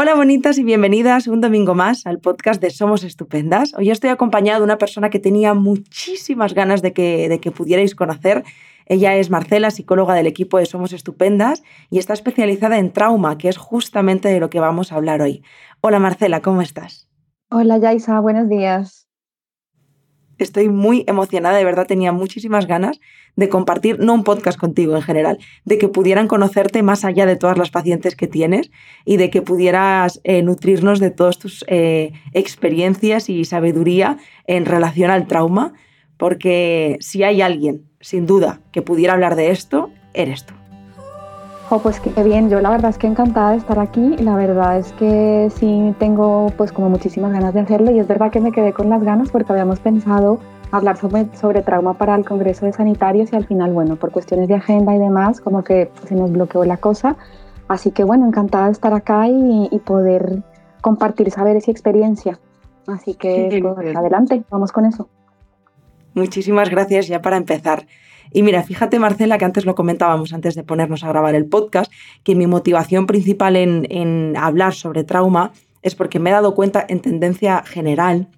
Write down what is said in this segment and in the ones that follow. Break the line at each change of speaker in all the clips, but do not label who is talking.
Hola bonitas y bienvenidas un domingo más al podcast de Somos Estupendas. Hoy estoy acompañada de una persona que tenía muchísimas ganas de que, de que pudierais conocer. Ella es Marcela, psicóloga del equipo de Somos Estupendas y está especializada en trauma, que es justamente de lo que vamos a hablar hoy. Hola Marcela, ¿cómo estás?
Hola Yaisa, buenos días.
Estoy muy emocionada, de verdad tenía muchísimas ganas de compartir, no un podcast contigo en general, de que pudieran conocerte más allá de todas las pacientes que tienes y de que pudieras eh, nutrirnos de todas tus eh, experiencias y sabiduría en relación al trauma, porque si hay alguien, sin duda, que pudiera hablar de esto, eres tú.
Oh, pues qué bien, yo la verdad es que encantada de estar aquí, la verdad es que sí tengo pues como muchísimas ganas de hacerlo y es verdad que me quedé con las ganas porque habíamos pensado hablar sobre, sobre trauma para el Congreso de Sanitarios y al final, bueno, por cuestiones de agenda y demás, como que se nos bloqueó la cosa. Así que bueno, encantada de estar acá y, poder compartir saberes y experiencia. Así que pues, adelante, vamos con eso.
Muchísimas gracias ya para empezar. Y mira, fíjate Marcela, que antes lo comentábamos antes de ponernos a grabar el podcast, que mi motivación principal en, en hablar sobre trauma es porque me he dado cuenta en tendencia general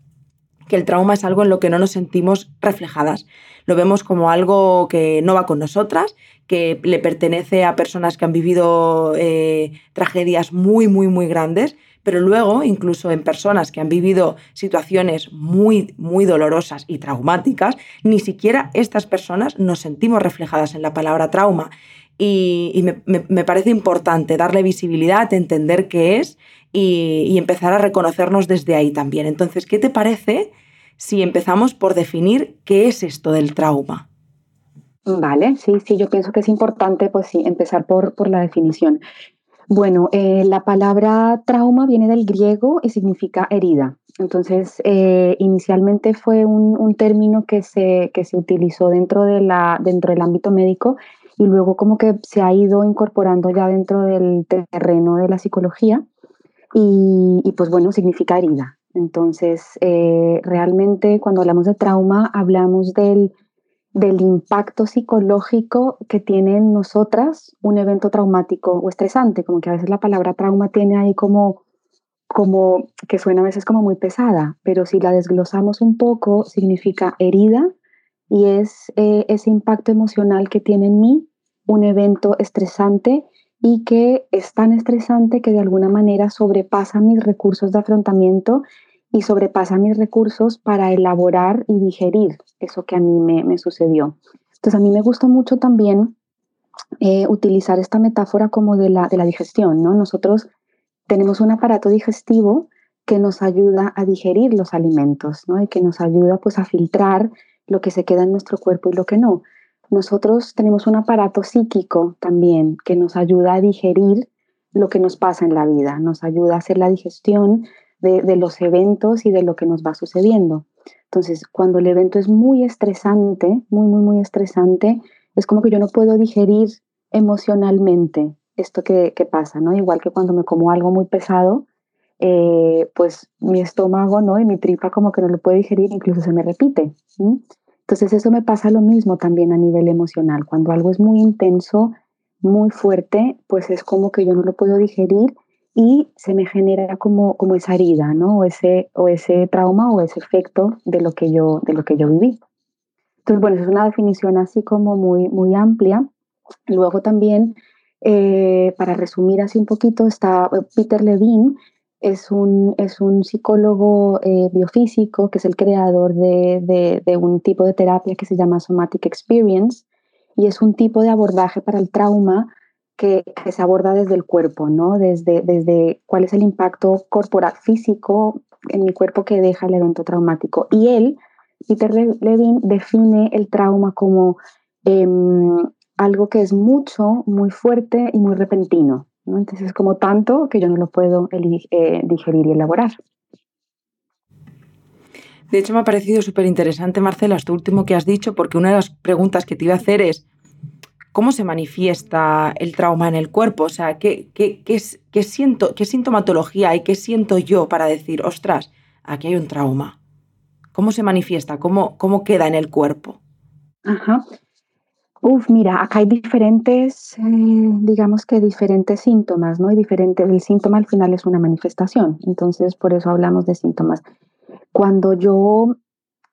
que el trauma es algo en lo que no nos sentimos reflejadas. Lo vemos como algo que no va con nosotras, que le pertenece a personas que han vivido eh, tragedias muy, muy, muy grandes, pero luego, incluso en personas que han vivido situaciones muy, muy dolorosas y traumáticas, ni siquiera estas personas nos sentimos reflejadas en la palabra trauma. Y, me, parece importante darle visibilidad, entender qué es y, empezar a reconocernos desde ahí también. Entonces, ¿qué te parece si empezamos por definir qué es esto del trauma?
Vale, sí, sí, yo pienso que es importante, pues sí, empezar por, por la definición. Bueno, eh, la palabra trauma viene del griego y significa herida. Entonces, eh, inicialmente fue un, término que se, que se utilizó dentro, de la, dentro del ámbito médico y luego como que se ha ido incorporando ya dentro del terreno de la psicología y, pues bueno, significa herida. Entonces, eh, realmente cuando hablamos de trauma, hablamos del, del impacto psicológico que tiene en nosotras un evento traumático o estresante, como que a veces la palabra trauma tiene ahí como, como que suena a veces como muy pesada, pero si la desglosamos un poco, significa herida y es eh, ese impacto emocional que tiene en mí un evento estresante y que es tan estresante que de alguna manera sobrepasa mis recursos de afrontamiento y sobrepasa mis recursos para elaborar y digerir eso que a mí me, sucedió. Entonces a mí me gusta mucho también eh, utilizar esta metáfora como de la, de la digestión, ¿no? Nosotros tenemos un aparato digestivo que nos ayuda a digerir los alimentos, ¿no? Y que nos ayuda pues a filtrar lo que se queda en nuestro cuerpo y lo que no nosotros tenemos un aparato psíquico también que nos ayuda a digerir lo que nos pasa en la vida, nos ayuda a hacer la digestión de, los eventos y de lo que nos va sucediendo. Entonces, cuando el evento es muy estresante, muy, muy, muy estresante, es como que yo no puedo digerir emocionalmente esto que, pasa, ¿no? Igual que cuando me como algo muy pesado, eh, pues mi estómago, ¿no? Y mi tripa como que no lo puede digerir, incluso se me repite. Entonces eso me pasa lo mismo también a nivel emocional. Cuando algo es muy intenso, muy fuerte, pues es como que yo no lo puedo digerir y se me genera como, como esa herida, ¿no? O ese, o ese trauma o ese efecto de lo que yo, de lo que yo viví. Entonces, bueno, es una definición así como muy, muy amplia. Luego también, eh, para resumir así un poquito, está Peter Levine, es un, es un psicólogo eh, biofísico que es el creador de, un tipo de terapia que se llama Somatic Experience y es un tipo de abordaje para el trauma que, se aborda desde el cuerpo, ¿no? Desde, desde cuál es el impacto corporal físico en mi cuerpo que deja el evento traumático. Y él, Peter Levine, define el trauma como em, algo que es mucho, muy fuerte y muy repentino. Entonces es como tanto que yo no lo puedo eh, digerir y elaborar.
De hecho, me ha parecido súper interesante, Marcela, esto último que has dicho, porque una de las preguntas que te iba a hacer es, ¿cómo se manifiesta el trauma en el cuerpo? O sea, ¿qué, qué, qué, siento, qué sintomatología hay? ¿Qué siento yo para decir, ostras, aquí hay un trauma? ¿Cómo se manifiesta? ¿Cómo, cómo queda en el cuerpo?
Ajá. Uf, mira, acá hay diferentes, eh, digamos que diferentes síntomas, ¿no? Y diferente, el síntoma al final es una manifestación, entonces por eso hablamos de síntomas. Cuando yo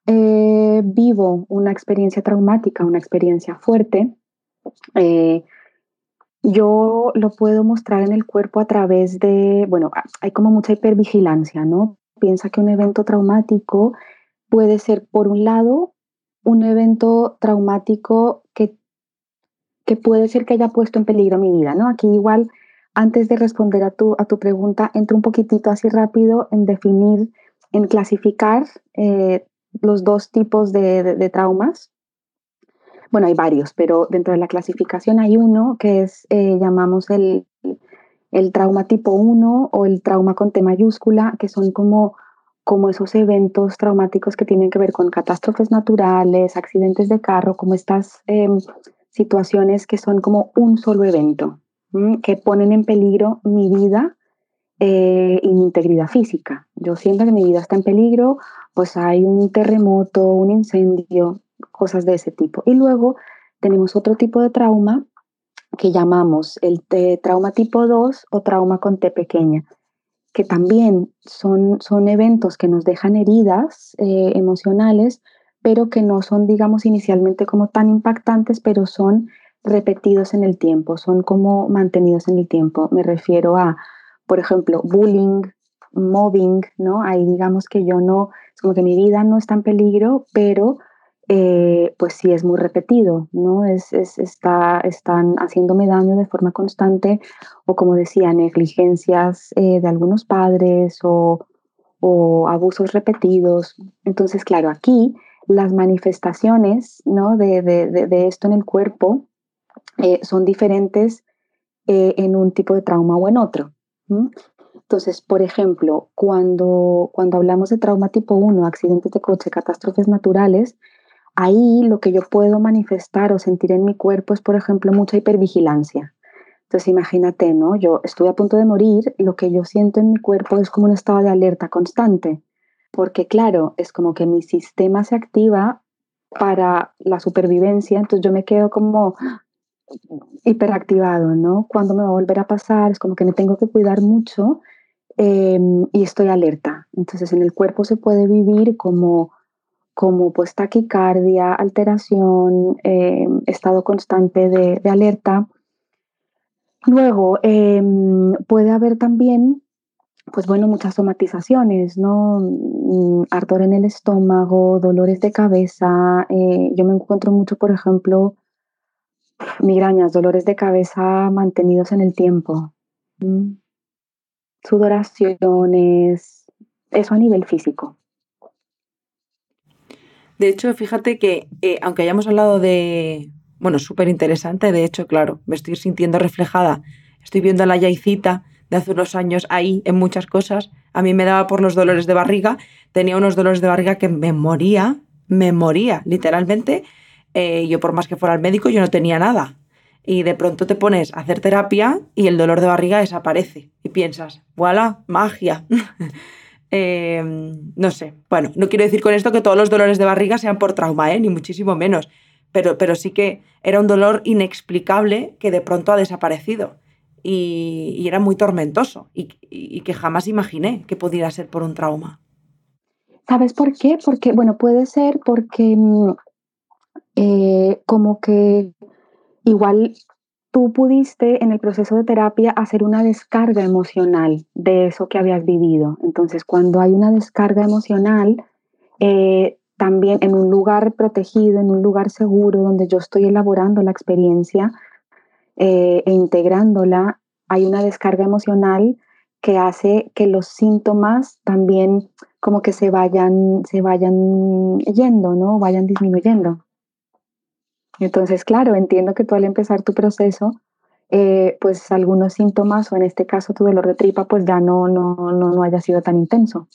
eh, vivo una experiencia traumática, una experiencia fuerte, eh, yo lo puedo mostrar en el cuerpo a través de, bueno, hay como mucha hipervigilancia, ¿no? Piensa que un evento traumático puede ser, por un lado, un evento traumático que, que puede ser que haya puesto en peligro mi vida, ¿no? Aquí igual, antes de responder a tu, a tu pregunta, entro un poquitito así rápido en definir, en clasificar eh, los dos tipos de, traumas. Bueno, hay varios, pero dentro de la clasificación hay uno que es, eh, llamamos el, el trauma tipo 1 o el trauma con T mayúscula, que son como como esos eventos traumáticos que tienen que ver con catástrofes naturales, accidentes de carro, como estas em, situaciones que son como un solo evento, que ponen en peligro mi vida eh, y mi integridad física. Yo siento que mi vida está en peligro, pues hay un terremoto, un incendio, cosas de ese tipo. Y luego tenemos otro tipo de trauma que llamamos el trauma tipo 2 o trauma con T pequeña que también son, son eventos que nos dejan heridas eh, emocionales, pero que no son, digamos, inicialmente como tan impactantes, pero son repetidos en el tiempo, son como mantenidos en el tiempo. Me refiero a, por ejemplo, bullying, mobbing, ¿no? Ahí digamos que yo no, es como que mi vida no está en peligro, pero eh, pues sí es muy repetido, ¿no? Es, está, están haciéndome daño de forma constante o como decía, negligencias eh, de algunos padres o, abusos repetidos. Entonces, claro, aquí las manifestaciones ¿no? de, esto en el cuerpo eh, son diferentes en un tipo de trauma o en otro. Entonces, por ejemplo, cuando, cuando hablamos de trauma tipo 1, accidentes de coche, catástrofes naturales, ahí lo que yo puedo manifestar o sentir en mi cuerpo es, por ejemplo, mucha hipervigilancia. Entonces imagínate, ¿no? Yo estuve a punto de morir, lo que yo siento en mi cuerpo es como un estado de alerta constante, porque claro, es como que mi sistema se activa para la supervivencia, entonces yo me quedo como hiperactivado, ¿no? Cuando me va a volver a pasar, es como que me tengo que cuidar mucho em, y estoy alerta. Entonces en el cuerpo se puede vivir como como pues taquicardia, alteración, eh, estado constante de, alerta. Luego, em, puede haber también, pues bueno, muchas somatizaciones, ¿no? Mm, ardor en el estómago, dolores de cabeza. Eh, yo me encuentro mucho, por ejemplo, migrañas, dolores de cabeza mantenidos en el tiempo. Sudoraciones, eso a nivel físico.
De hecho, fíjate que, eh, aunque hayamos hablado de. Bueno, súper interesante, de hecho, claro, me estoy sintiendo reflejada. Estoy viendo a la Yaicita de hace unos años ahí en muchas cosas. A mí me daba por los dolores de barriga. Tenía unos dolores de barriga que me moría, me moría, literalmente. Eh, yo, por más que fuera al médico, yo no tenía nada. Y de pronto te pones a hacer terapia y el dolor de barriga desaparece. Y piensas, voilà, magia. Em, no sé, bueno, no quiero decir con esto que todos los dolores de barriga sean por trauma, ¿eh? ni muchísimo menos, pero, pero sí que era un dolor inexplicable que de pronto ha desaparecido y, era muy tormentoso y, que jamás imaginé que pudiera ser por un trauma.
¿Sabes por qué? Porque, bueno, puede ser porque mm, eh, como que igual tú pudiste en el proceso de terapia hacer una descarga emocional de eso que habías vivido. Entonces, cuando hay una descarga emocional, eh, también en un lugar protegido, en un lugar seguro, donde yo estoy elaborando la experiencia eh, e integrándola, hay una descarga emocional que hace que los síntomas también como que se vayan, se vayan yendo, ¿no? Vayan disminuyendo. Entonces, claro, entiendo que tú al empezar tu proceso, eh, pues algunos síntomas, o en este caso tu dolor de tripa, pues ya no, no, no, no haya sido tan intenso.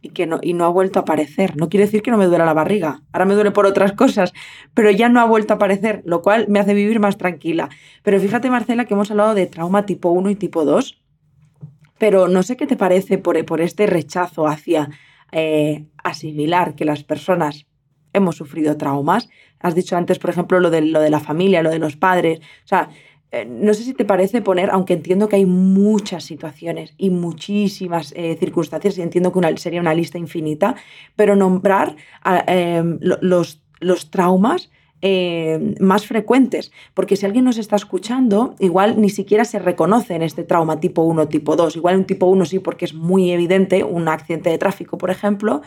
Y, que no, y no ha vuelto a aparecer. No quiere decir que no me duela la barriga. Ahora me duele por otras cosas, pero ya no ha vuelto a aparecer, lo cual me hace vivir más tranquila. Pero fíjate, Marcela, que hemos hablado de trauma tipo 1 y tipo 2, pero no sé qué te parece por, por este rechazo hacia eh, asimilar que las personas hemos sufrido traumas. Has dicho antes, por ejemplo, lo de, lo de la familia, lo de los padres. O sea, eh, no sé si te parece poner, aunque entiendo que hay muchas situaciones y muchísimas eh, circunstancias, y entiendo que sería una lista infinita, pero nombrar em, los, los traumas em, más frecuentes, porque si alguien nos está escuchando, igual ni siquiera se reconoce en este trauma tipo 1, tipo 2, igual un tipo 1 sí porque es muy evidente, un accidente de tráfico, por ejemplo,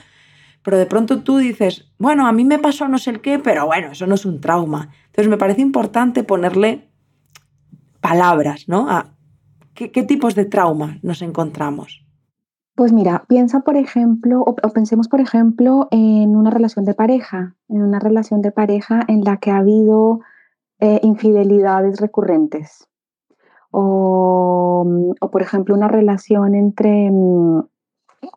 pero de pronto tú dices, bueno, a mí me pasó no sé el qué, pero bueno, eso no es un trauma. Entonces me parece importante ponerle palabras, ¿no? ¿qué, tipos de trauma nos encontramos?
Pues mira, piensa por ejemplo, o, pensemos por ejemplo en una relación de pareja, en una relación de pareja en la que ha habido eh, infidelidades recurrentes. O, o, por ejemplo una relación entre mm,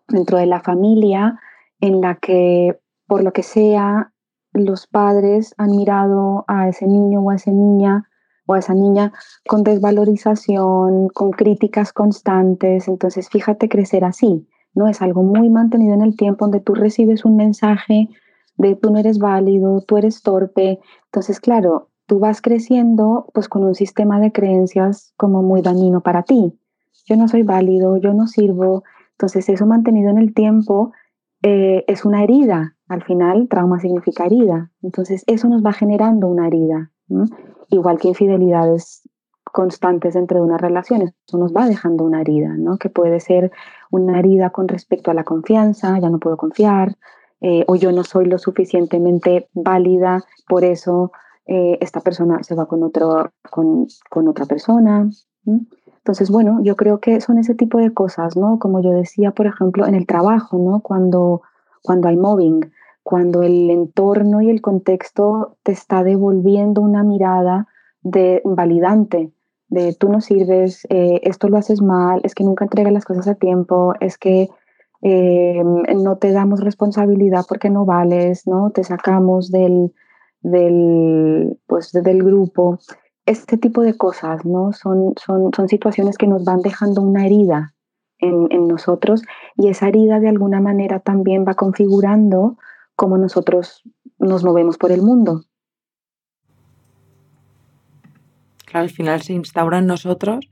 dentro de la familia en la que por lo que sea los padres han mirado a ese niño o a esa niña o a esa niña con desvalorización, con críticas constantes. Entonces, fíjate crecer así, ¿no? Es algo muy mantenido en el tiempo donde tú recibes un mensaje de tú no eres válido, tú eres torpe. Entonces, claro, tú vas creciendo pues con un sistema de creencias como muy dañino para ti. Yo no soy válido, yo no sirvo. Entonces, eso mantenido en el tiempo eh, es una herida. Al final, trauma significa herida. Entonces, eso nos va generando una herida igual que infidelidades constantes dentro de una relación, eso nos va dejando una herida, ¿no? Que puede ser una herida con respecto a la confianza, ya no puedo confiar, eh, o yo no soy lo suficientemente válida, por eso eh, esta persona se va con, otro, con, con otra persona. Entonces, bueno, yo creo que son ese tipo de cosas, ¿no? Como yo decía, por ejemplo, en el trabajo, ¿no? Cuando, cuando hay mobbing, cuando el entorno y el contexto te está devolviendo una mirada de validante, de tú no sirves, eh, esto lo haces mal, es que nunca entregas las cosas a tiempo, es que eh, no te damos responsabilidad porque no vales, ¿no? Te sacamos del, del, pues, del grupo. Este tipo de cosas, ¿no? Son, son, son situaciones que nos van dejando una herida en, en nosotros y esa herida de alguna manera también va configurando cómo nosotros nos movemos por el mundo.
Claro, al final se instaura en nosotros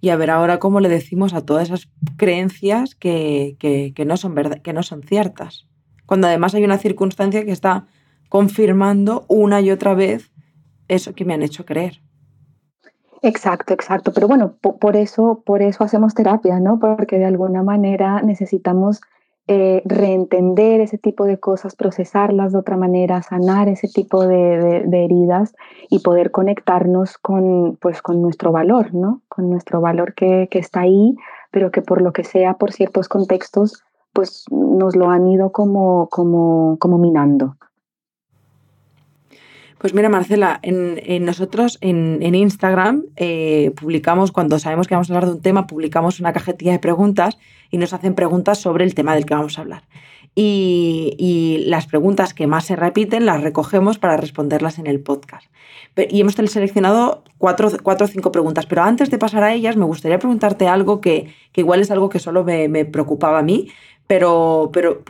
y a ver ahora cómo le decimos a todas esas creencias que, no, son que no son ciertas. Cuando además hay una circunstancia que está confirmando una y otra vez eso que me han hecho creer.
Exacto, exacto. Pero bueno, por, eso, por eso hacemos terapia, ¿no? Porque de alguna manera necesitamos eh, reentender ese tipo de cosas, procesarlas de otra manera, sanar ese tipo de, heridas y poder conectarnos con, pues, con nuestro valor, ¿no? Con nuestro valor que, que, está ahí, pero que por lo que sea, por ciertos contextos, pues nos lo han ido como, como, como minando.
Pues mira, Marcela, en, nosotros en, Instagram eh, publicamos, cuando sabemos que vamos a hablar de un tema, publicamos una cajetilla de preguntas y nos hacen preguntas sobre el tema del que vamos a hablar. Y, las preguntas que más se repiten las recogemos para responderlas en el podcast. Y hemos seleccionado cuatro, o cinco preguntas, pero antes de pasar a ellas me gustaría preguntarte algo que, igual es algo que solo me, me preocupaba a mí, pero, pero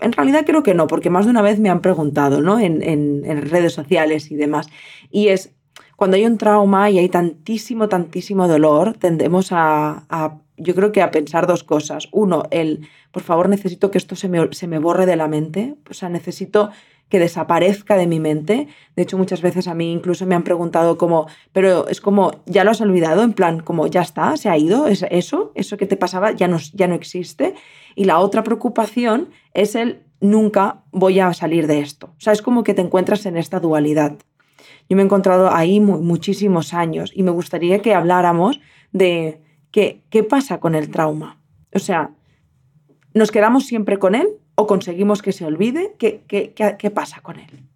en realidad creo que no, porque más de una vez me han preguntado, ¿no? En, redes sociales y demás. Y es, cuando hay un trauma y hay tantísimo, tantísimo dolor, tendemos a, yo creo que a pensar dos cosas. Uno, el, por favor, necesito que esto se me, se me borre de la mente. O sea, necesito que desaparezca de mi mente. De hecho, muchas veces a mí incluso me han preguntado como, pero es como, ¿ya lo has olvidado? En plan, como, ya está, se ha ido, ¿Es eso, eso que te pasaba ya no, ya no existe. Y la otra preocupación es el, nunca voy a salir de esto. O sea, es como que te encuentras en esta dualidad. Yo me he encontrado ahí muchísimos años y me gustaría que habláramos de qué, qué pasa con el trauma. O sea, ¿nos quedamos siempre con él o conseguimos que se olvide? ¿Qué, pasa con él?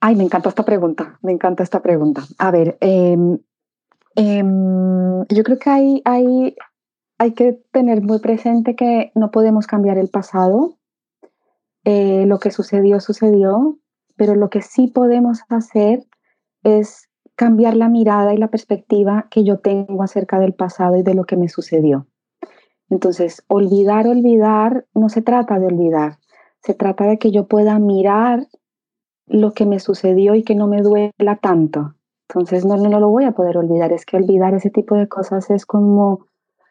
Ay, me encanta esta pregunta, me encanta esta pregunta. A ver, em, em, yo creo que hay, hay, hay que tener muy presente que no podemos cambiar el pasado. Eh, lo que sucedió, sucedió, pero lo que sí podemos hacer es cambiar la mirada y la perspectiva que yo tengo acerca del pasado y de lo que me sucedió. Entonces, olvidar, olvidar, no se trata de olvidar, se trata de que yo pueda mirar lo que me sucedió y que no me duela tanto. Entonces no, no, lo voy a poder olvidar. Es que olvidar ese tipo de cosas es como,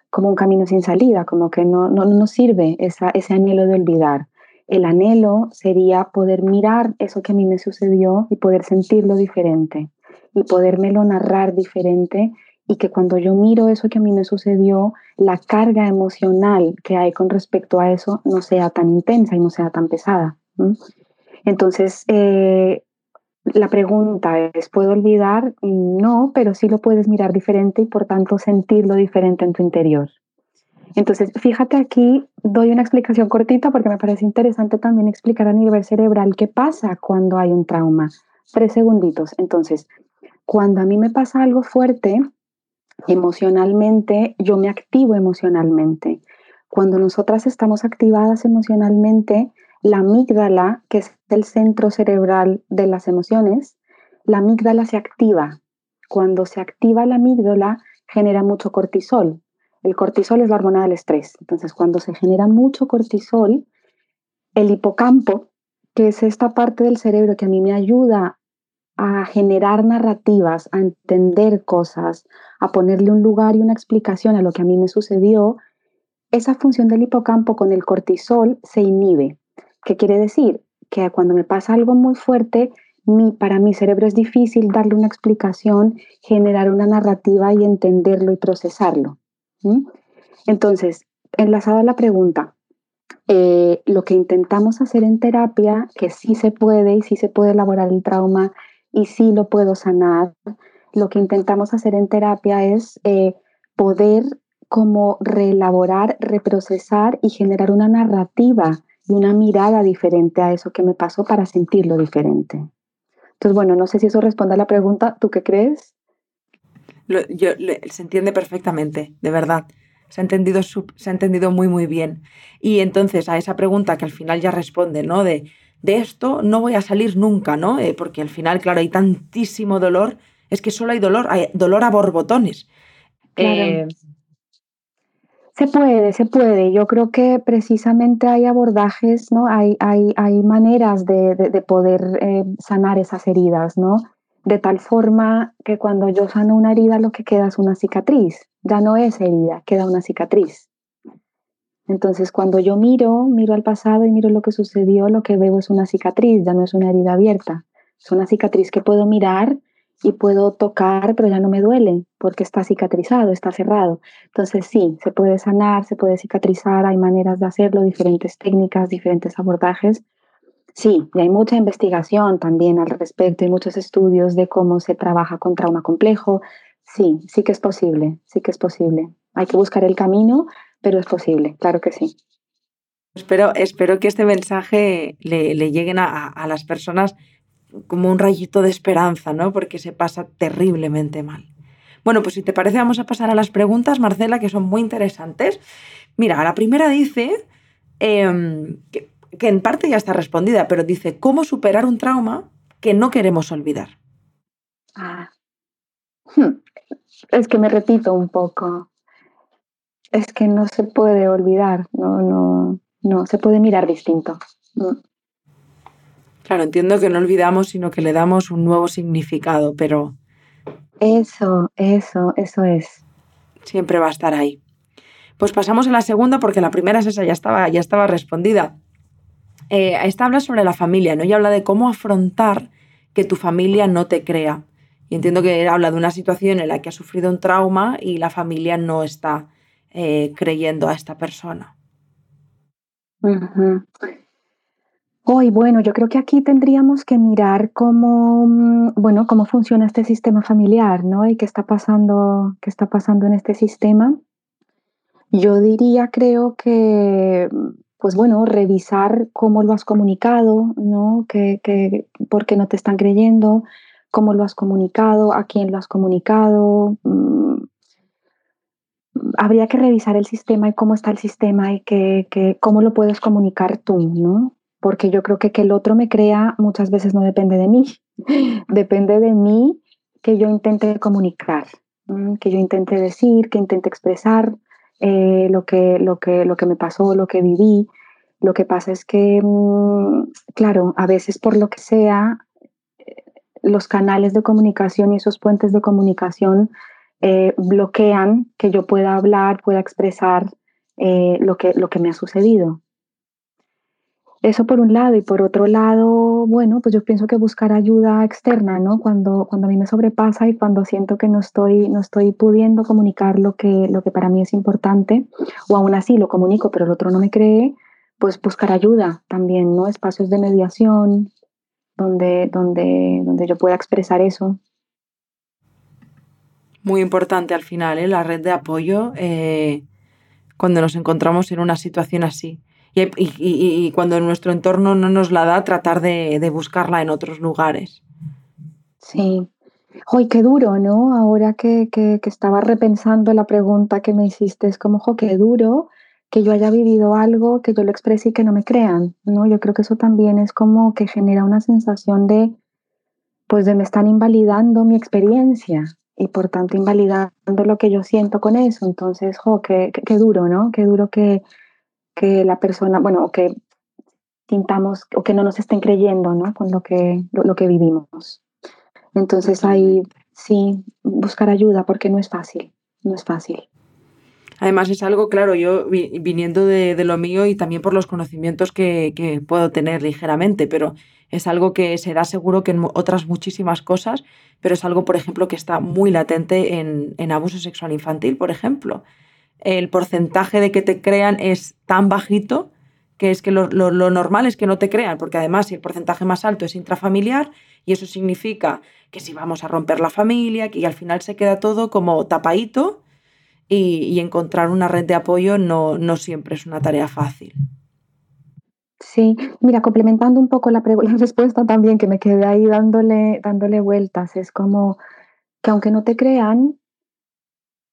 como un camino sin salida, como que no, no, no sirve esa, ese anhelo de olvidar. El anhelo sería poder mirar eso que a mí me sucedió y poder sentirlo diferente y podérmelo narrar diferente y que cuando yo miro eso que a mí me sucedió, la carga emocional que hay con respecto a eso no sea tan intensa y no sea tan pesada. Entonces, eh, la pregunta es, ¿puedo olvidar? No, pero sí lo puedes mirar diferente y por tanto sentirlo diferente en tu interior. Entonces, fíjate aquí, doy una explicación cortita porque me parece interesante también explicar a nivel cerebral qué pasa cuando hay un trauma. Tres segunditos. Entonces, cuando a mí me pasa algo fuerte, emocionalmente, yo me activo emocionalmente. Cuando nosotras estamos activadas emocionalmente, la amígdala, que es el centro cerebral de las emociones, la amígdala se activa. Cuando se activa la amígdala, genera mucho cortisol. El cortisol es la hormona del estrés. Entonces, cuando se genera mucho cortisol, el hipocampo, que es esta parte del cerebro que a mí me ayuda a generar narrativas, a entender cosas, a ponerle un lugar y una explicación a lo que a mí me sucedió, esa función del hipocampo con el cortisol se inhibe. ¿Qué quiere decir? Que cuando me pasa algo muy fuerte, mi, para mi cerebro es difícil darle una explicación, generar una narrativa y entenderlo y procesarlo. Entonces, enlazado a la pregunta, eh, lo que intentamos hacer en terapia, que sí se puede y sí se puede elaborar el trauma y sí lo puedo sanar. Lo que intentamos hacer en terapia es eh, poder como reelaborar, reprocesar y generar una narrativa y una mirada diferente a eso que me pasó para sentirlo diferente. Entonces, bueno, no sé si eso responde a la pregunta. ¿Tú qué crees?
yo, se entiende perfectamente, de verdad. Se ha, entendido, se ha entendido muy, muy bien. Y entonces a esa pregunta que al final ya responde, ¿no? De de esto no voy a salir nunca, ¿no? Eh, porque al final, claro, hay tantísimo dolor, es que solo hay dolor, hay dolor a borbotones.
Eh, se puede, se puede. Yo creo que precisamente hay abordajes, ¿no? Hay, hay, hay maneras de, poder eh, sanar esas heridas, ¿no? De tal forma que cuando yo sano una herida lo que queda es una cicatriz. Ya no es herida, queda una cicatriz. Entonces, cuando yo miro, miro al pasado y miro lo que sucedió, lo que veo es una cicatriz, ya no es una herida abierta. Es una cicatriz que puedo mirar y puedo tocar, pero ya no me duele porque está cicatrizado, está cerrado. Entonces, sí, se puede sanar, se puede cicatrizar, hay maneras de hacerlo, diferentes técnicas, diferentes abordajes. Sí, y hay mucha investigación también al respecto y muchos estudios de cómo se trabaja con trauma complejo. Sí, sí que es posible, sí que es posible. Hay que buscar el camino, pero es posible, claro que sí.
Espero, espero que este mensaje le, lleguen a, las personas como un rayito de esperanza, ¿no? Porque se pasa terriblemente mal. Bueno, pues si te parece, vamos a pasar a las preguntas, Marcela, que son muy interesantes. Mira, la primera dice em, que, en parte ya está respondida, pero dice, ¿cómo superar un trauma que no queremos olvidar?
Ah. Hmm. Es que me repito un poco es que no se puede olvidar, no, no, no, se puede mirar distinto. Mm.
Claro, entiendo que no olvidamos, sino que le damos un nuevo significado, pero...
Eso, eso, eso es.
Siempre va a estar ahí. Pues pasamos a la segunda porque la primera es esa, ya estaba, ya estaba respondida. Eh, esta habla sobre la familia, ¿no? Y habla de cómo afrontar que tu familia no te crea. Y entiendo que habla de una situación en la que ha sufrido un trauma y la familia no está eh, creyendo a esta persona.
Hoy, bueno, yo creo que aquí tendríamos que mirar cómo, mm, bueno, cómo funciona este sistema familiar, ¿no? Y qué está pasando, qué está pasando en este sistema. Yo diría, creo que, pues bueno, revisar cómo lo has comunicado, ¿no? Que, que, ¿Por qué no te están creyendo? ¿Cómo lo has comunicado? ¿A quién lo has comunicado? Habría que revisar el sistema y cómo está el sistema y que, cómo lo puedes comunicar tú, ¿no? Porque yo creo que que el otro me crea muchas veces no depende de mí, depende de mí que yo intente comunicar, que yo intente decir, que intente expresar eh, lo, que, lo, que, lo que me pasó, lo que viví. Lo que pasa es que, mm, claro, a veces por lo que sea, los canales de comunicación y esos puentes de comunicación eh, bloquean que yo pueda hablar, pueda expresar eh, lo, que, lo que me ha sucedido. Eso por un lado y por otro lado, bueno, pues yo pienso que buscar ayuda externa, ¿no? Cuando, cuando a mí me sobrepasa y cuando siento que no estoy, no estoy pudiendo comunicar lo que, lo que para mí es importante, o aún así lo comunico, pero el otro no me cree, pues buscar ayuda también, ¿no? Espacios de mediación donde, donde, donde yo pueda expresar eso.
Muy importante al final, ¿eh? la red de apoyo eh, cuando nos encontramos en una situación así. Y, cuando nuestro entorno no nos la da, tratar de, buscarla en otros lugares.
Sí. Hoy qué duro, ¿no? Ahora que, que, que, estaba repensando la pregunta que me hiciste, es como, jo, qué duro que yo haya vivido algo, que yo lo exprese y que no me crean, ¿no? Yo creo que eso también es como que genera una sensación de, pues de me están invalidando mi experiencia y por tanto invalidando lo que yo siento con eso. Entonces, jo, qué, qué, duro, ¿no? Qué duro que, que la persona, bueno, que sintamos o que no nos estén creyendo, ¿no? Con lo que, lo que vivimos. Entonces ahí sí, buscar ayuda porque no es fácil, no es fácil.
Además es algo, claro, yo viniendo de, lo mío y también por los conocimientos que, puedo tener ligeramente, pero es algo que se da seguro que en otras muchísimas cosas, pero es algo, por ejemplo, que está muy latente en, abuso sexual infantil, por ejemplo. El porcentaje de que te crean es tan bajito que es que lo, normal es que no te crean, porque además si el porcentaje más alto es intrafamiliar, y eso significa que si vamos a romper la familia, que al final se queda todo como tapadito, y, encontrar una red de apoyo no, no, siempre es una tarea fácil.
Sí, mira, complementando un poco la, respuesta también, que me quedé ahí dándole, dándole vueltas, es como que aunque no te crean,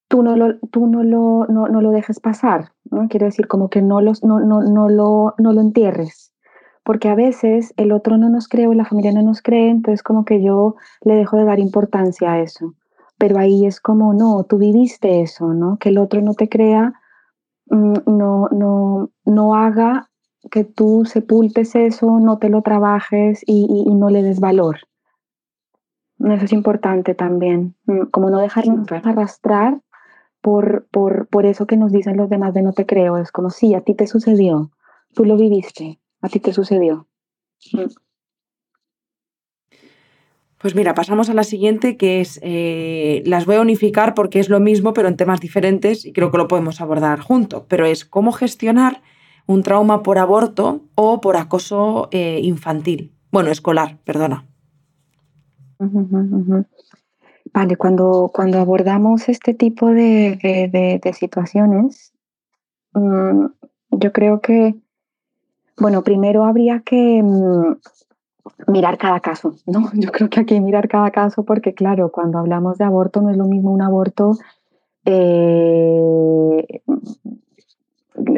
tú no lo, tú no lo, no, no lo dejes pasar, ¿no? Quiero decir, como que no, los, no, no, no, lo, no lo entierres, porque a veces el otro no nos cree o la familia no nos cree, entonces como que yo le dejo de dar importancia a eso pero ahí es como, no, tú viviste eso, ¿no? Que el otro no te crea, mm, no, no, no haga que tú sepultes eso, no te lo trabajes y, no le des valor. Eso es importante también, mm, como no dejarnos arrastrar por, por, por eso que nos dicen los demás de no te creo. Es como, sí, a ti te sucedió, tú lo viviste, a ti te sucedió. Mm.
Pues mira, pasamos a la siguiente, que es, eh, las voy a unificar porque es lo mismo, pero en temas diferentes y creo que lo podemos abordar junto, pero es cómo gestionar un trauma por aborto o por acoso eh, infantil, bueno, escolar, perdona.
Vale, cuando, cuando abordamos este tipo de, situaciones, mm, yo creo que, bueno, primero habría que... Mm, mirar cada caso, ¿no? Yo creo que hay que mirar cada caso porque, claro, cuando hablamos de aborto no es lo mismo un aborto eh,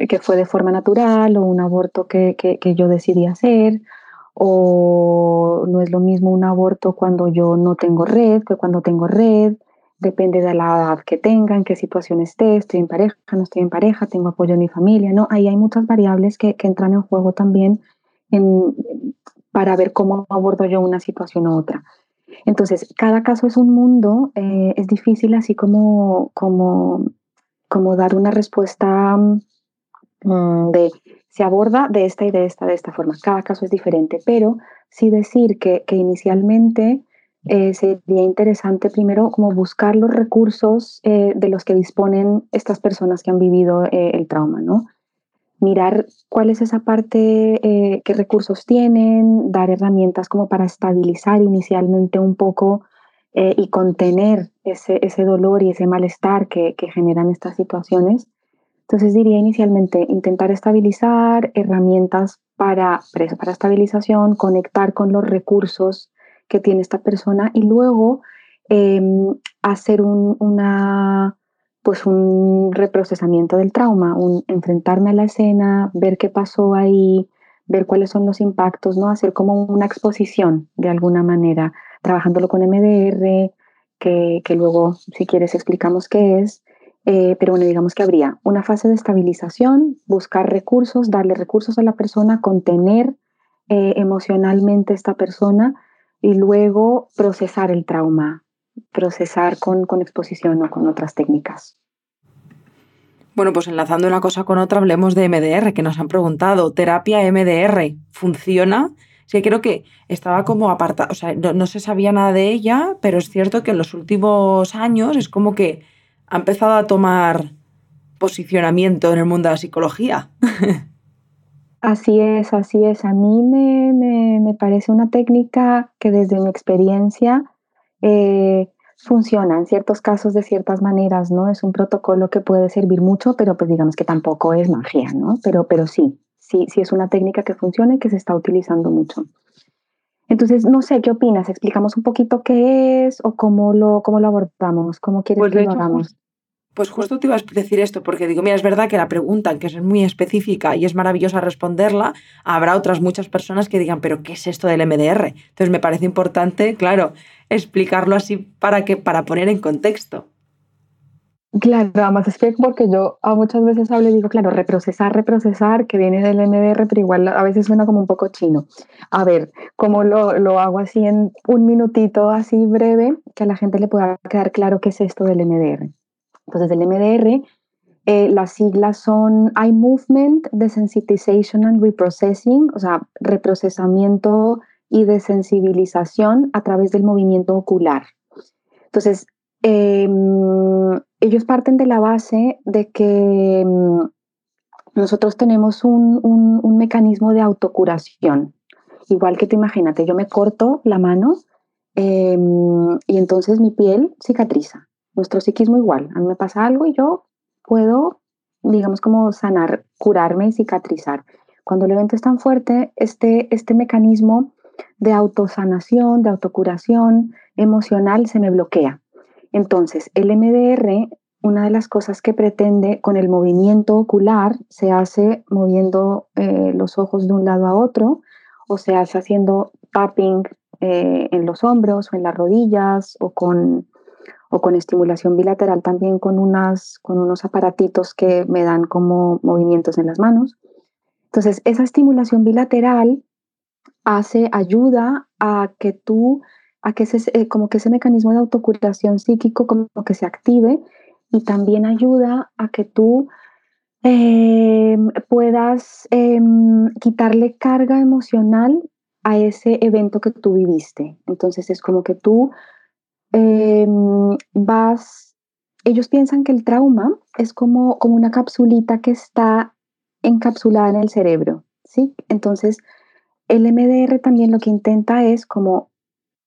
que fue de forma natural o un aborto que, que, yo decidí hacer o no es lo mismo un aborto cuando yo no tengo red que cuando tengo red, depende de la edad que tenga, en qué situación esté, estoy en pareja, no estoy en pareja, tengo apoyo en mi familia, ¿no? Ahí hay muchas variables que, que entran en juego también en, para ver cómo abordo yo una situación u otra. Entonces, cada caso es un mundo, eh, es difícil así como, como, como dar una respuesta mm, de se aborda de esta y de esta, de esta forma. Cada caso es diferente, pero sí decir que, que inicialmente eh, sería interesante primero como buscar los recursos eh, de los que disponen estas personas que han vivido el trauma, ¿no? mirar cuál es esa parte, eh, qué recursos tienen, dar herramientas como para estabilizar inicialmente un poco eh, y contener ese, ese, dolor y ese malestar que, generan estas situaciones. Entonces diría inicialmente intentar estabilizar herramientas para, para estabilización, conectar con los recursos que tiene esta persona y luego em, hacer un, una pues un reprocesamiento del trauma, un enfrentarme a la escena, ver qué pasó ahí, ver cuáles son los impactos, ¿no? Hacer como una exposición de alguna manera, trabajándolo con MDR, que, luego, si quieres, explicamos qué es, Eh, pero bueno, digamos que habría una fase de estabilización, buscar recursos, darle recursos a la persona, contener eh, emocionalmente esta persona y luego procesar el trauma, procesar con, con exposición o con otras técnicas.
Bueno, pues enlazando una cosa con otra, hablemos de MDR, que nos han preguntado. ¿Terapia MDR funciona? Sí, creo que estaba como apartada, o sea, no, se sabía nada de ella, pero es cierto que en los últimos años es como que ha empezado a tomar posicionamiento en el mundo de la psicología.
Así es, así es. A mí me, parece una técnica que desde mi experiencia eh, funciona en ciertos casos de ciertas maneras, ¿no? Es un protocolo que puede servir mucho, pero pues digamos que tampoco es magia, ¿no? Pero, pero sí, sí, sí es una técnica que funciona y que se está utilizando mucho. Entonces, no sé, ¿qué opinas? ¿Explicamos un poquito qué es o cómo lo, cómo lo abordamos? ¿Cómo quieres pues que lo hagamos?
Pues justo te iba a decir esto, porque digo, mira, es verdad que la pregunta, que es muy específica y es maravillosa responderla, habrá otras muchas personas que digan, pero ¿qué es esto del MDR? Entonces me parece importante, claro, explicarlo así para, que, para poner en contexto.
Claro, además es que porque yo a muchas veces hablo y digo, claro, reprocesar, reprocesar, que viene del MDR, pero igual a veces suena como un poco chino. A ver, ¿cómo lo, lo hago así en un minutito, así breve, que a la gente le pueda quedar claro qué es esto del MDR? Entonces, el MDR, eh, las siglas son Eye Movement, Desensitization and Reprocessing, o sea, reprocesamiento y desensibilización a través del movimiento ocular. Entonces, em, ellos parten de la base de que em, nosotros tenemos un, un, mecanismo de autocuración. Igual que te imagínate, yo me corto la mano em, y entonces mi piel cicatriza. Nuestro psiquismo igual. A mí me pasa algo y yo puedo, digamos, como sanar, curarme y cicatrizar. Cuando el evento es tan fuerte, este, este mecanismo de autosanación, de autocuración emocional se me bloquea. Entonces, el MDR, una de las cosas que pretende con el movimiento ocular, se hace moviendo eh, los ojos de un lado a otro o se hace haciendo tapping eh, en los hombros o en las rodillas o con o con estimulación bilateral también con, unas, con unos aparatitos que me dan como movimientos en las manos. Entonces, esa estimulación bilateral hace, ayuda a que tú, a que ese, eh, como que ese mecanismo de autocuración psíquico como que se active y también ayuda a que tú em, puedas em, quitarle carga emocional a ese evento que tú viviste. Entonces es como que tú Em, vas, ellos piensan que el trauma es como, como una capsulita que está encapsulada en el cerebro, ¿sí? Entonces, el MDR también lo que intenta es como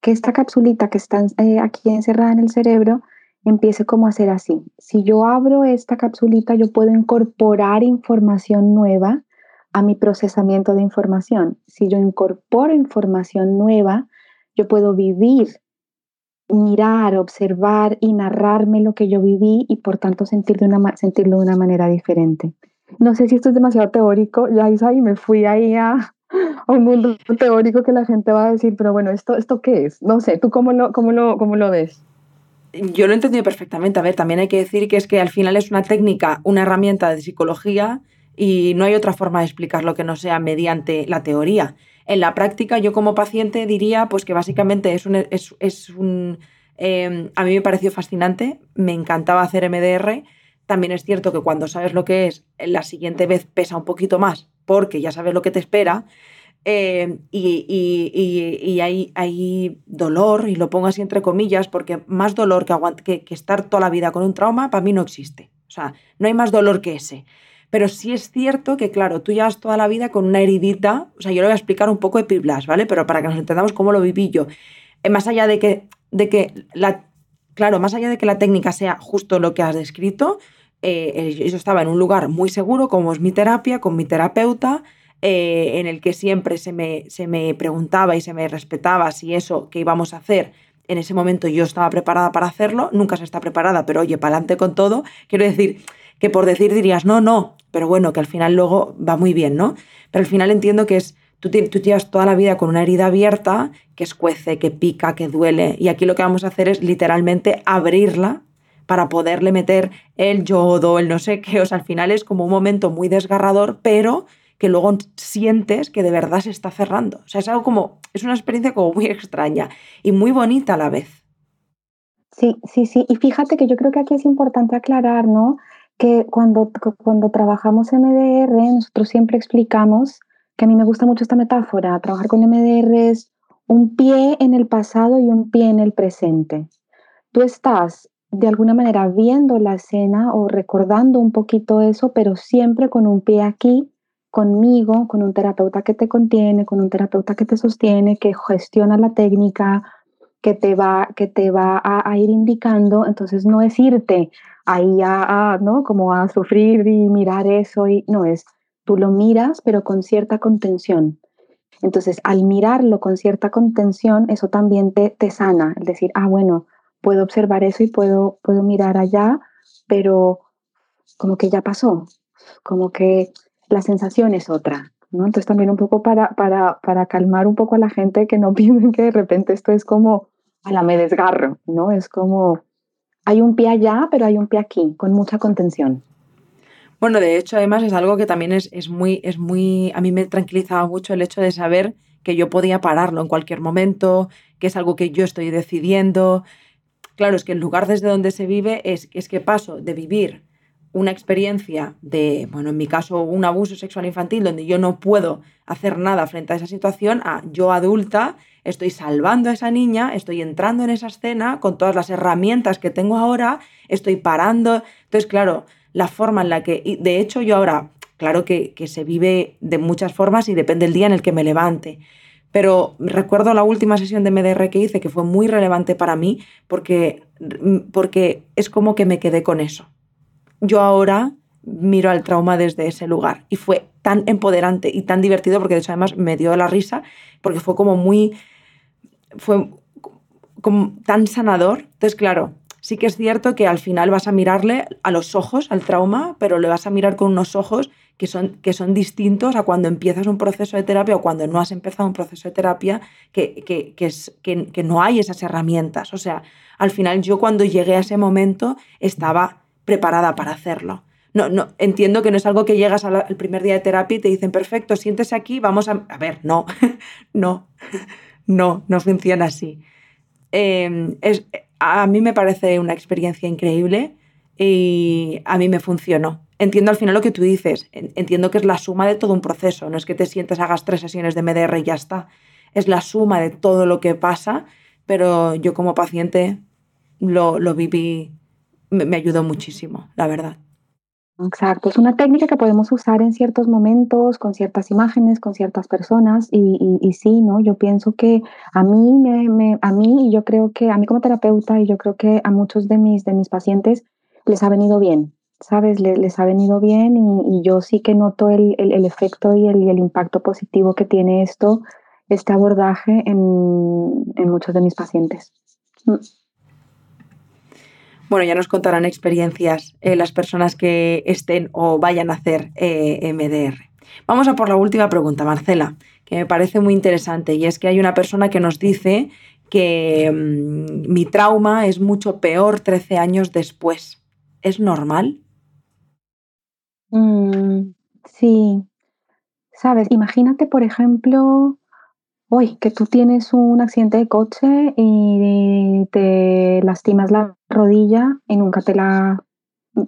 que esta capsulita que está eh, aquí encerrada en el cerebro empiece como a ser así. Si yo abro esta capsulita, yo puedo incorporar información nueva a mi procesamiento de información. Si yo incorporo información nueva, yo puedo vivir mirar, observar y narrarme lo que yo viví y por tanto sentirlo de una manera diferente. No sé si esto es demasiado teórico, ya y me fui ahí a, un mundo teórico que la gente va a decir, pero bueno, ¿esto, esto qué es? No sé, ¿tú cómo lo, cómo lo, cómo lo ves?
Yo lo he entendido perfectamente. A ver, también hay que decir que es que al final es una técnica, una herramienta de psicología y no hay otra forma de explicarlo que no sea mediante la teoría. En la práctica, yo como paciente diría pues que básicamente es un... Es, un em, a mí me pareció fascinante, me encantaba hacer MDR. También es cierto que cuando sabes lo que es, la siguiente vez pesa un poquito más porque ya sabes lo que te espera. Em, y, y, hay, hay, dolor, y lo pongo así entre comillas, porque más dolor que, que, que, estar toda la vida con un trauma, para mí no existe. O sea, no hay más dolor que ese. Pero sí es cierto que, claro, tú llevas toda la vida con una heridita, o sea, yo le voy a explicar un poco de Piblas, ¿vale? Pero para que nos entendamos cómo lo viví yo. Eh, más allá de que, de que la, claro, más allá de que la técnica sea justo lo que has descrito, eh, yo estaba en un lugar muy seguro, como es mi terapia, con mi terapeuta, eh, en el que siempre se me, se me preguntaba y se me respetaba si eso que íbamos a hacer en ese momento yo estaba preparada para hacerlo, nunca se está preparada, pero oye, para adelante con todo. Quiero decir que por decir dirías, no, no, pero bueno, que al final luego va muy bien, ¿no? Pero al final entiendo que es, tú, tú llevas toda la vida con una herida abierta que escuece, que pica, que duele, y aquí lo que vamos a hacer es literalmente abrirla para poderle meter el yodo, el no sé qué. O sea, al final es como un momento muy desgarrador, pero que luego sientes que de verdad se está cerrando. O sea, es algo como, es una experiencia como muy extraña y muy bonita a la vez.
Sí, sí, sí. Y fíjate que yo creo que aquí es importante aclarar, ¿no? Que cuando, cuando trabajamos MDR, nosotros siempre explicamos que a mí me gusta mucho esta metáfora. Trabajar con MDR es un pie en el pasado y un pie en el presente. Tú estás de alguna manera viendo la escena o recordando un poquito eso, pero siempre con un pie aquí conmigo, con un terapeuta que te contiene, con un terapeuta que te sostiene, que gestiona la técnica, que te va, que te va a, ir indicando. Entonces no es irte ahí a, ¿no? Como a sufrir y mirar eso y no es, tú lo miras pero con cierta contención. Entonces al mirarlo con cierta contención, eso también te, te sana, es decir, ah, bueno, puedo observar eso y puedo, puedo mirar allá, pero como que ya pasó, como que la sensación es otra. ¿no? Entonces también un poco para, para, para calmar un poco a la gente que no piensen que de repente esto es como, a la me desgarro, ¿no? Es como, hay un pie allá, pero hay un pie aquí, con mucha contención.
Bueno, de hecho, además es algo que también es, es, muy, es muy, a mí me tranquilizaba mucho el hecho de saber que yo podía pararlo en cualquier momento, que es algo que yo estoy decidiendo. Claro, es que el lugar desde donde se vive es, es que paso de vivir una experiencia de, bueno, en mi caso, un abuso sexual infantil donde yo no puedo hacer nada frente a esa situación, a yo adulta estoy salvando a esa niña, estoy entrando en esa escena con todas las herramientas que tengo ahora, estoy parando. Entonces, claro, la forma en la que, de hecho yo ahora, claro que, que se vive de muchas formas y depende del día en el que me levante. Pero recuerdo la última sesión de MDR que hice que fue muy relevante para mí porque, porque es como que me quedé con eso yo ahora miro al trauma desde ese lugar. Y fue tan empoderante y tan divertido, porque de hecho además me dio la risa, porque fue como muy, fue tan sanador. Entonces, claro, sí que es cierto que al final vas a mirarle a los ojos al trauma, pero le vas a mirar con unos ojos que son, que son distintos a cuando empiezas un proceso de terapia o cuando no has empezado un proceso de terapia, que, que, que, no hay esas herramientas. O sea, al final yo cuando llegué a ese momento estaba preparada para hacerlo. No, no, entiendo que no es algo que llegas al primer día de terapia y te dicen, perfecto, siéntese aquí, vamos a... A ver, no, no, no, no funciona así. Em, es, a mí me parece una experiencia increíble y a mí me funcionó. Entiendo al final lo que tú dices, entiendo que es la suma de todo un proceso, no es que te sientes, hagas tres sesiones de MDR y ya está, es la suma de todo lo que pasa, pero yo como paciente lo, lo viví me, ayudó muchísimo, la verdad.
Exacto, es una técnica que podemos usar en ciertos momentos, con ciertas imágenes, con ciertas personas y, y, sí, ¿no? Yo pienso que a mí, me, a mí y yo creo que a mí como terapeuta y yo creo que a muchos de mis, de mis pacientes les ha venido bien, ¿sabes? Les, ha venido bien y, yo sí que noto el, el, efecto y el, el, impacto positivo que tiene esto, este abordaje en, en muchos de mis pacientes. Mm.
Bueno, ya nos contarán experiencias eh, las personas que estén o vayan a hacer eh, MDR. Vamos a por la última pregunta, Marcela, que me parece muy interesante y es que hay una persona que nos dice que mm, mi trauma es mucho peor 13 años después. ¿Es normal?
Mm, sí. Sabes, imagínate, por ejemplo, Uy, que tú tienes un accidente de coche y te lastimas la rodilla y nunca te la,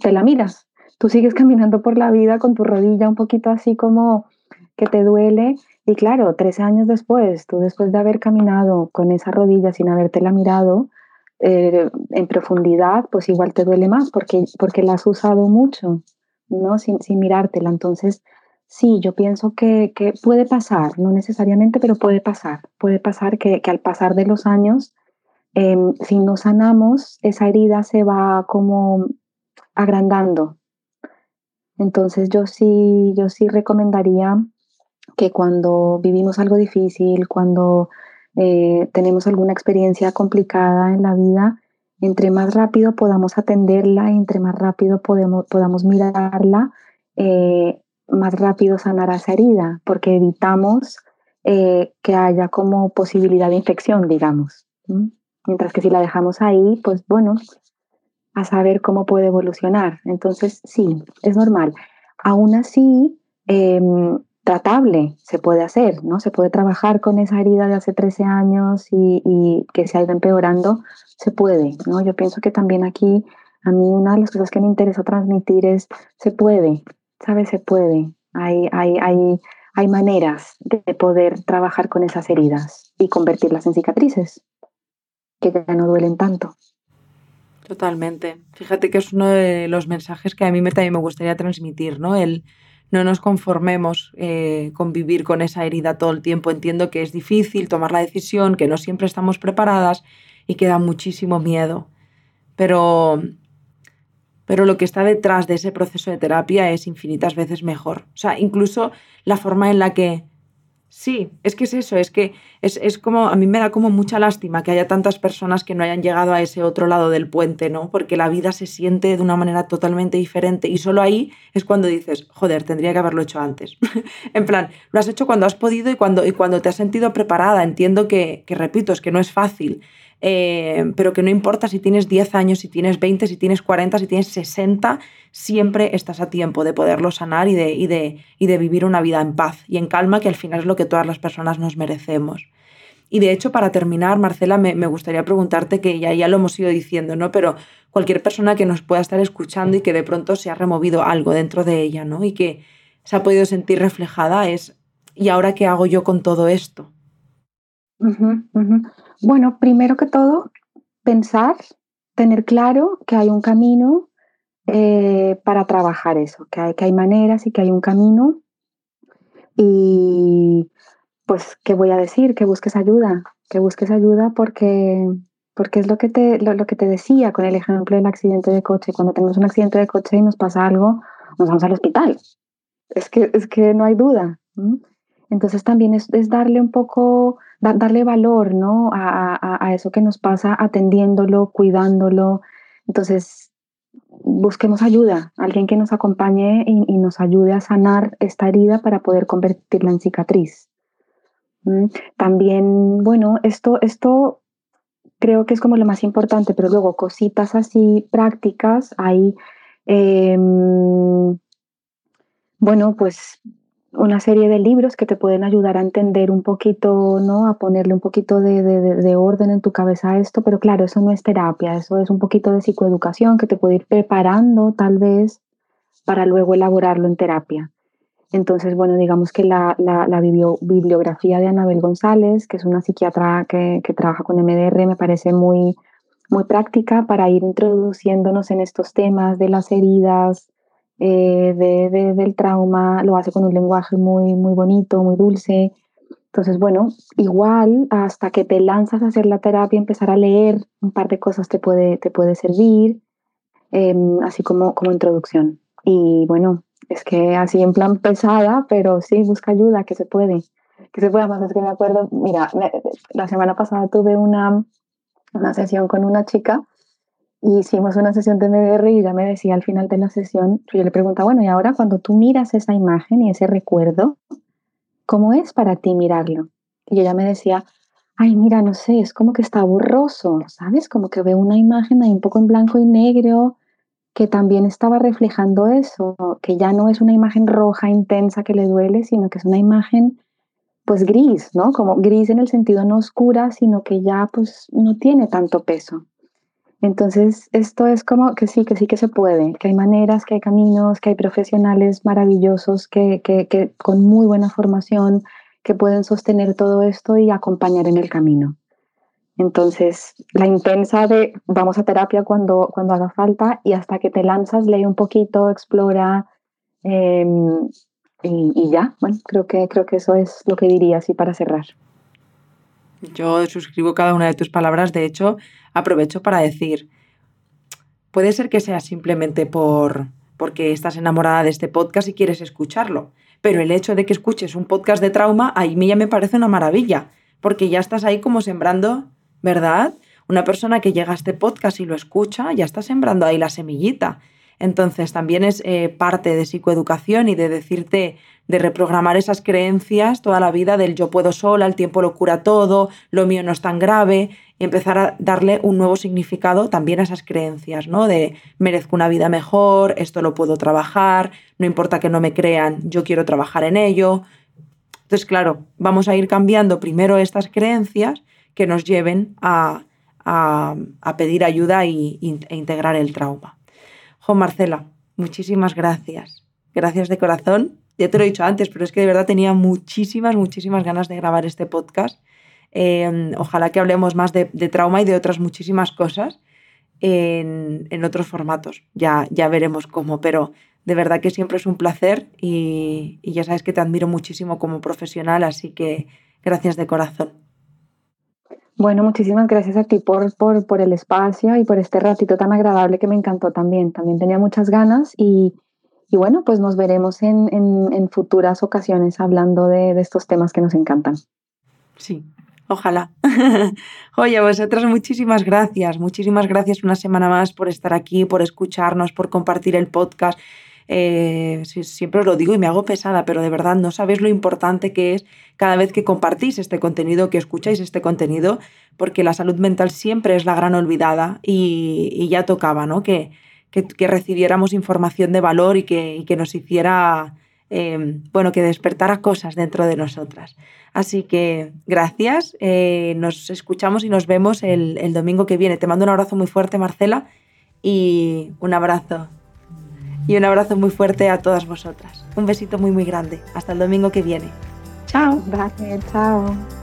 te la miras. Tú sigues caminando por la vida con tu rodilla un poquito así como que te duele. Y claro, tres años después, tú después de haber caminado con esa rodilla sin habértela mirado eh, en profundidad, pues igual te duele más porque, porque la has usado mucho, ¿no? Sin, sin mirártela. Entonces, Sí, yo pienso que, puede pasar, no necesariamente, pero puede pasar. Puede pasar que, al pasar de los años, em, si no sanamos, esa herida se va como agrandando. Entonces yo sí, yo sí recomendaría que cuando vivimos algo difícil, cuando eh, tenemos alguna experiencia complicada en la vida, entre más rápido podamos atenderla, entre más rápido podemos, podamos mirarla, eh, más rápido sanará esa herida, porque evitamos eh, que haya como posibilidad de infección, digamos. Mientras que si la dejamos ahí, pues bueno, a saber cómo puede evolucionar. Entonces, sí, es normal. Aún así, em, tratable se puede hacer, ¿no? Se puede trabajar con esa herida de hace 13 años y, que se ha ido empeorando, se puede, ¿no? Yo pienso que también aquí, a mí una de las cosas que me interesa transmitir es, se puede, ¿sabes? Se puede. Hay, hay, hay, hay maneras de poder trabajar con esas heridas y convertirlas en cicatrices que ya no duelen tanto.
Totalmente. Fíjate que es uno de los mensajes que a mí me, también me gustaría transmitir, ¿no? El no nos conformemos eh, con vivir con esa herida todo el tiempo. Entiendo que es difícil tomar la decisión, que no siempre estamos preparadas y que da muchísimo miedo. Pero, pero lo que está detrás de ese proceso de terapia es infinitas veces mejor. O sea, incluso la forma en la que Sí, es que es eso, es que es, como, a mí me da como mucha lástima que haya tantas personas que no hayan llegado a ese otro lado del puente, ¿no? Porque la vida se siente de una manera totalmente diferente y solo ahí es cuando dices, joder, tendría que haberlo hecho antes. en plan, lo has hecho cuando has podido y cuando, y cuando te has sentido preparada. Entiendo que, que, repito, es que no es fácil, eh, pero que no importa si tienes 10 años, si tienes 20, si tienes 40, si tienes 60, siempre estás a tiempo de poderlo sanar y de, y de, y de vivir una vida en paz y en calma, que al final es lo que todas las personas nos merecemos. Y de hecho, para terminar, Marcela, me, gustaría preguntarte, que ya, ya lo hemos ido diciendo, ¿no? Pero cualquier persona que nos pueda estar escuchando y que de pronto se ha removido algo dentro de ella, ¿no? Y que se ha podido sentir reflejada es, ¿y ahora qué hago yo con todo esto?
Bueno, primero que todo, pensar, tener claro que hay un camino eh, para trabajar eso, que hay, que hay maneras y que hay un camino. Y pues, ¿qué voy a decir? Que busques ayuda, que busques ayuda porque, porque es lo que, te, lo, que te decía con el ejemplo del accidente de coche. Cuando tenemos un accidente de coche y nos pasa algo, nos vamos al hospital. Es que, es que no hay duda. Entonces también es, es darle un poco darle valor ¿no? A, a, eso que nos pasa, atendiéndolo, cuidándolo. Entonces, busquemos ayuda, alguien que nos acompañe y, nos ayude a sanar esta herida para poder convertirla en cicatriz. ¿Mm? También, bueno, esto, esto creo que es como lo más importante, pero luego cositas así prácticas, hay, em, bueno, pues una serie de libros que te pueden ayudar a entender un poquito, ¿no? A ponerle un poquito de, orden en tu cabeza a esto, pero claro, eso no es terapia, eso es un poquito de psicoeducación que te puede ir preparando tal vez para luego elaborarlo en terapia. Entonces, bueno, digamos que la, bibliografía de Anabel González, que es una psiquiatra que, que trabaja con MDR, me parece muy, muy práctica para ir introduciéndonos en estos temas de las heridas, eh, de, del trauma, lo hace con un lenguaje muy, muy bonito, muy dulce. Entonces, bueno, igual hasta que te lanzas a hacer la terapia, empezar a leer un par de cosas te puede, te puede servir, em, así como, como introducción. Y bueno, es que así en plan pesada, pero sí, busca ayuda, que se puede. Que se puede, más es que me acuerdo, mira, la semana pasada tuve una, una sesión con una chica hicimos una sesión de MDR y ella me decía al final de la sesión, yo le preguntaba, bueno, y ahora cuando tú miras esa imagen y ese recuerdo, ¿cómo es para ti mirarlo? Y ella me decía, ay, mira, no sé, es como que está borroso, ¿sabes? Como que veo una imagen ahí un poco en blanco y negro que también estaba reflejando eso, que ya no es una imagen roja intensa que le duele, sino que es una imagen pues gris, ¿no? Como gris en el sentido no oscura, sino que ya pues no tiene tanto peso. Entonces, esto es como que sí, que sí que se puede, que hay maneras, que hay caminos, que hay profesionales maravillosos que, que, con muy buena formación que pueden sostener todo esto y acompañar en el camino. Entonces, la intensa de vamos a terapia cuando, cuando haga falta y hasta que te lanzas, lee un poquito, explora em, y, y, ya. Bueno, creo que, creo que eso es lo que diría así para cerrar.
Yo suscribo cada una de tus palabras. De hecho, aprovecho para decir, puede ser que sea simplemente por porque estás enamorada de este podcast y quieres escucharlo, pero el hecho de que escuches un podcast de trauma, a mí ya me parece una maravilla, porque ya estás ahí como sembrando, ¿verdad? Una persona que llega a este podcast y lo escucha, ya está sembrando ahí la semillita. Entonces también es eh, parte de psicoeducación y de decirte, de reprogramar esas creencias toda la vida del yo puedo sola, el tiempo lo cura todo, lo mío no es tan grave y empezar a darle un nuevo significado también a esas creencias, ¿no? De merezco una vida mejor, esto lo puedo trabajar, no importa que no me crean, yo quiero trabajar en ello. Entonces, claro, vamos a ir cambiando primero estas creencias que nos lleven a, pedir ayuda e integrar el trauma. Jo, Marcela, muchísimas gracias. Gracias de corazón. Ya te lo he dicho antes, pero es que de verdad tenía muchísimas, muchísimas ganas de grabar este podcast. Em, ojalá que hablemos más de, trauma y de otras muchísimas cosas en, otros formatos. Ya, ya veremos cómo, pero de verdad que siempre es un placer y ya sabes que te admiro muchísimo como profesional, así que gracias de corazón.
Bueno, muchísimas gracias a ti por, por, el espacio y por este ratito tan agradable que me encantó también. También tenía muchas ganas y, bueno, pues nos veremos en, futuras ocasiones hablando de, estos temas que nos encantan.
Sí, ojalá. Oye, vosotras muchísimas gracias, muchísimas gracias una semana más por estar aquí, por escucharnos, por compartir el podcast. Eh, siempre lo digo y me hago pesada, pero de verdad no sabéis lo importante que es cada vez que compartís este contenido, que escucháis este contenido, porque la salud mental siempre es la gran olvidada y, ya tocaba, ¿no? Que, que, recibiéramos información de valor y que, que nos hiciera, eh, bueno, que despertara cosas dentro de nosotras. Así que gracias, eh, nos escuchamos y nos vemos el, el domingo que viene. Te mando un abrazo muy fuerte, Marcela, y un abrazo y un abrazo muy fuerte a todas vosotras. Un besito muy muy grande. Hasta el domingo que viene. Chao.
Gracias, chao.